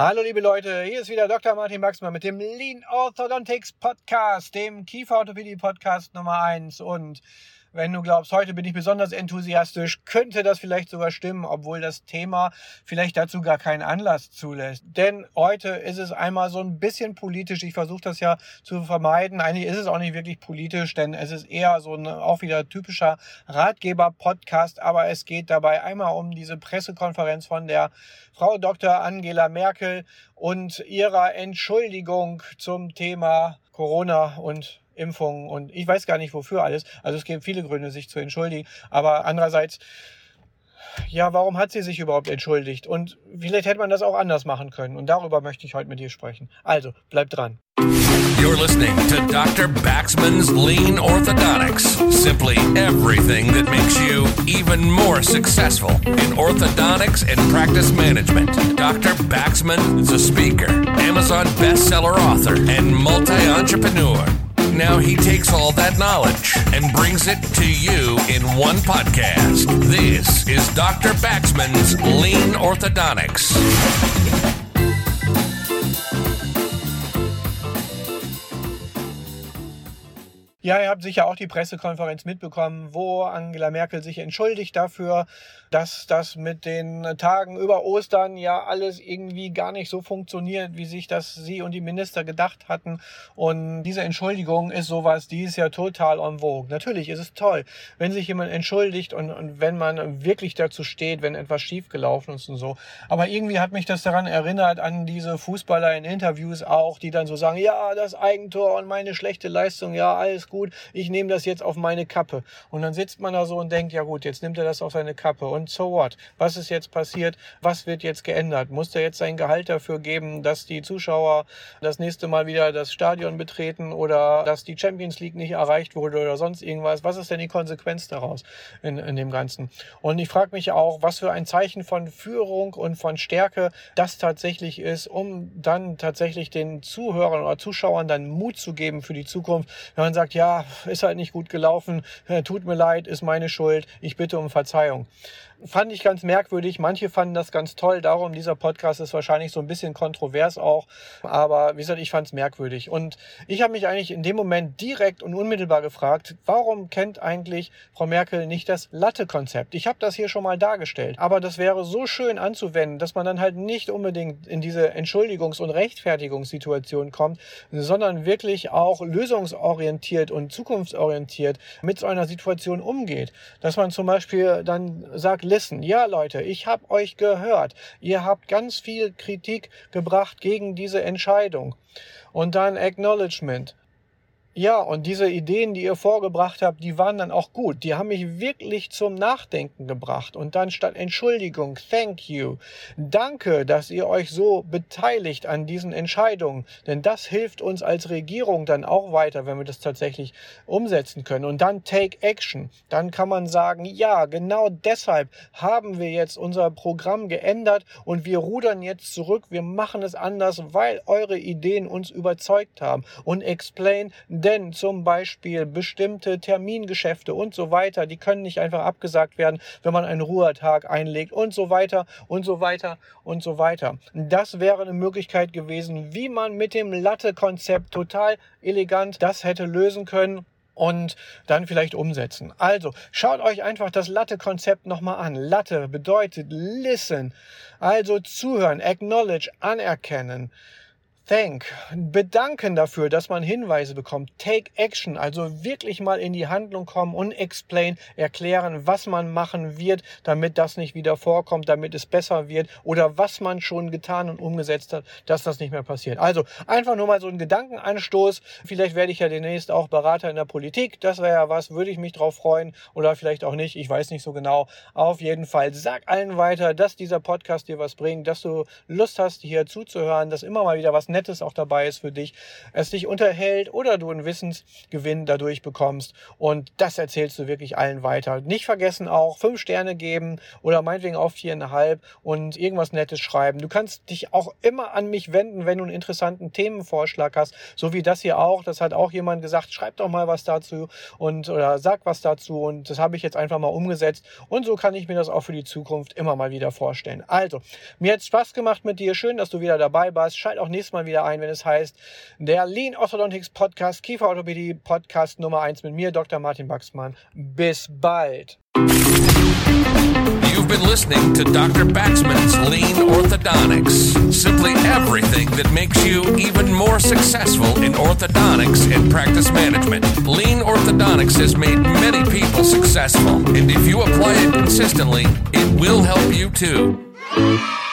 Hallo liebe Leute, hier ist wieder Dr. Martin Baxmann mit dem Lean Orthodontics Podcast, dem Kieferorthopädie Podcast Nummer 1 und wenn du glaubst, heute bin ich besonders enthusiastisch, könnte das vielleicht sogar stimmen, obwohl das Thema vielleicht dazu gar keinen Anlass zulässt. Denn heute ist es einmal so ein bisschen politisch. Ich versuche das ja zu vermeiden. Eigentlich ist es auch nicht wirklich politisch, denn es ist eher so ein auch wieder typischer Ratgeber-Podcast. Aber es geht dabei einmal um diese Pressekonferenz von der Frau Dr. Angela Merkel und ihrer Entschuldigung zum Thema Corona und Impfungen und ich weiß gar nicht wofür alles. Also es gibt viele Gründe, sich zu entschuldigen. Aber andererseits, ja, warum hat sie sich überhaupt entschuldigt? Und vielleicht hätte man das auch anders machen können. Und darüber möchte ich heute mit dir sprechen. Also, bleib dran. You're listening to Dr. Baxman's Lean Orthodontics. Simply everything that makes you even more successful in orthodontics and practice management. Dr. Baxman is a speaker, Amazon bestseller author, and multi entrepreneur. Now he takes all that knowledge and brings it to you in one podcast. This is Dr. Baxman's Lean Orthodontics. Ja, ihr habt sicher auch die Pressekonferenz mitbekommen, wo Angela Merkel sich entschuldigt dafür, dass das mit den Tagen über Ostern ja alles irgendwie gar nicht so funktioniert, wie sich das sie und die Minister gedacht hatten. Und diese Entschuldigung ist sowas, die ist ja total en vogue. Natürlich ist es toll, wenn sich jemand entschuldigt und, und wenn man wirklich dazu steht, wenn etwas schiefgelaufen ist und so. Aber irgendwie hat mich das daran erinnert an diese Fußballer in Interviews auch, die dann so sagen, ja, das Eigentor und meine schlechte Leistung, ja, alles gut ich nehme das jetzt auf meine Kappe. Und dann sitzt man da so und denkt, ja gut, jetzt nimmt er das auf seine Kappe. Und so what? Was ist jetzt passiert? Was wird jetzt geändert? Muss er jetzt sein Gehalt dafür geben, dass die Zuschauer das nächste Mal wieder das Stadion betreten oder dass die Champions League nicht erreicht wurde oder sonst irgendwas? Was ist denn die Konsequenz daraus in, in dem Ganzen? Und ich frage mich auch, was für ein Zeichen von Führung und von Stärke das tatsächlich ist, um dann tatsächlich den Zuhörern oder Zuschauern dann Mut zu geben für die Zukunft, wenn man sagt, ja, ist halt nicht gut gelaufen, äh, tut mir leid, ist meine Schuld, ich bitte um Verzeihung fand ich ganz merkwürdig. Manche fanden das ganz toll. Darum, dieser Podcast ist wahrscheinlich so ein bisschen kontrovers auch. Aber wie gesagt, ich fand es merkwürdig. Und ich habe mich eigentlich in dem Moment direkt und unmittelbar gefragt, warum kennt eigentlich Frau Merkel nicht das Latte-Konzept? Ich habe das hier schon mal dargestellt. Aber das wäre so schön anzuwenden, dass man dann halt nicht unbedingt in diese Entschuldigungs- und Rechtfertigungssituation kommt, sondern wirklich auch lösungsorientiert und zukunftsorientiert mit so einer Situation umgeht. Dass man zum Beispiel dann sagt, listen. Ja, Leute, ich habe euch gehört. Ihr habt ganz viel Kritik gebracht gegen diese Entscheidung. Und dann Acknowledgement. Ja, und diese Ideen, die ihr vorgebracht habt, die waren dann auch gut. Die haben mich wirklich zum Nachdenken gebracht. Und dann statt Entschuldigung, thank you. Danke, dass ihr euch so beteiligt an diesen Entscheidungen. Denn das hilft uns als Regierung dann auch weiter, wenn wir das tatsächlich umsetzen können. Und dann take action. Dann kann man sagen, ja, genau deshalb haben wir jetzt unser Programm geändert und wir rudern jetzt zurück. Wir machen es anders, weil eure Ideen uns überzeugt haben. Und explain, denn zum Beispiel bestimmte Termingeschäfte und so weiter, die können nicht einfach abgesagt werden, wenn man einen Ruhetag einlegt und so weiter und so weiter und so weiter. Das wäre eine Möglichkeit gewesen, wie man mit dem Latte-Konzept total elegant das hätte lösen können und dann vielleicht umsetzen. Also schaut euch einfach das Latte-Konzept nochmal an. Latte bedeutet listen, also zuhören, acknowledge, anerkennen thank, bedanken dafür, dass man Hinweise bekommt, take action, also wirklich mal in die Handlung kommen und explain, erklären, was man machen wird, damit das nicht wieder vorkommt, damit es besser wird oder was man schon getan und umgesetzt hat, dass das nicht mehr passiert. Also einfach nur mal so ein Gedankenanstoß. Vielleicht werde ich ja demnächst auch Berater in der Politik. Das wäre ja was, würde ich mich drauf freuen oder vielleicht auch nicht. Ich weiß nicht so genau. Auf jeden Fall sag allen weiter, dass dieser Podcast dir was bringt, dass du Lust hast, hier zuzuhören, dass immer mal wieder was Nettes auch dabei ist für dich, es dich unterhält oder du einen Wissensgewinn dadurch bekommst. Und das erzählst du wirklich allen weiter. Nicht vergessen auch fünf Sterne geben oder meinetwegen auch viereinhalb und irgendwas Nettes schreiben. Du kannst dich auch immer an mich wenden, wenn du einen interessanten Themenvorschlag hast, so wie das hier auch. Das hat auch jemand gesagt, schreib doch mal was dazu und oder sag was dazu. Und das habe ich jetzt einfach mal umgesetzt. Und so kann ich mir das auch für die Zukunft immer mal wieder vorstellen. Also, mir hat Spaß gemacht mit dir. Schön, dass du wieder dabei warst. Schalt auch nächstes Mal wieder ein, wenn es heißt, der Lean Orthodontics Podcast, Kieferorthopädie Podcast Nummer 1 mit mir, Dr. Martin Baxmann. Bis bald. You've been listening to Dr. Baxman's Lean Orthodontics. Simply everything that makes you even more successful in orthodontics and practice management. Lean Orthodontics has made many people successful, and if you apply it consistently, it will help you too.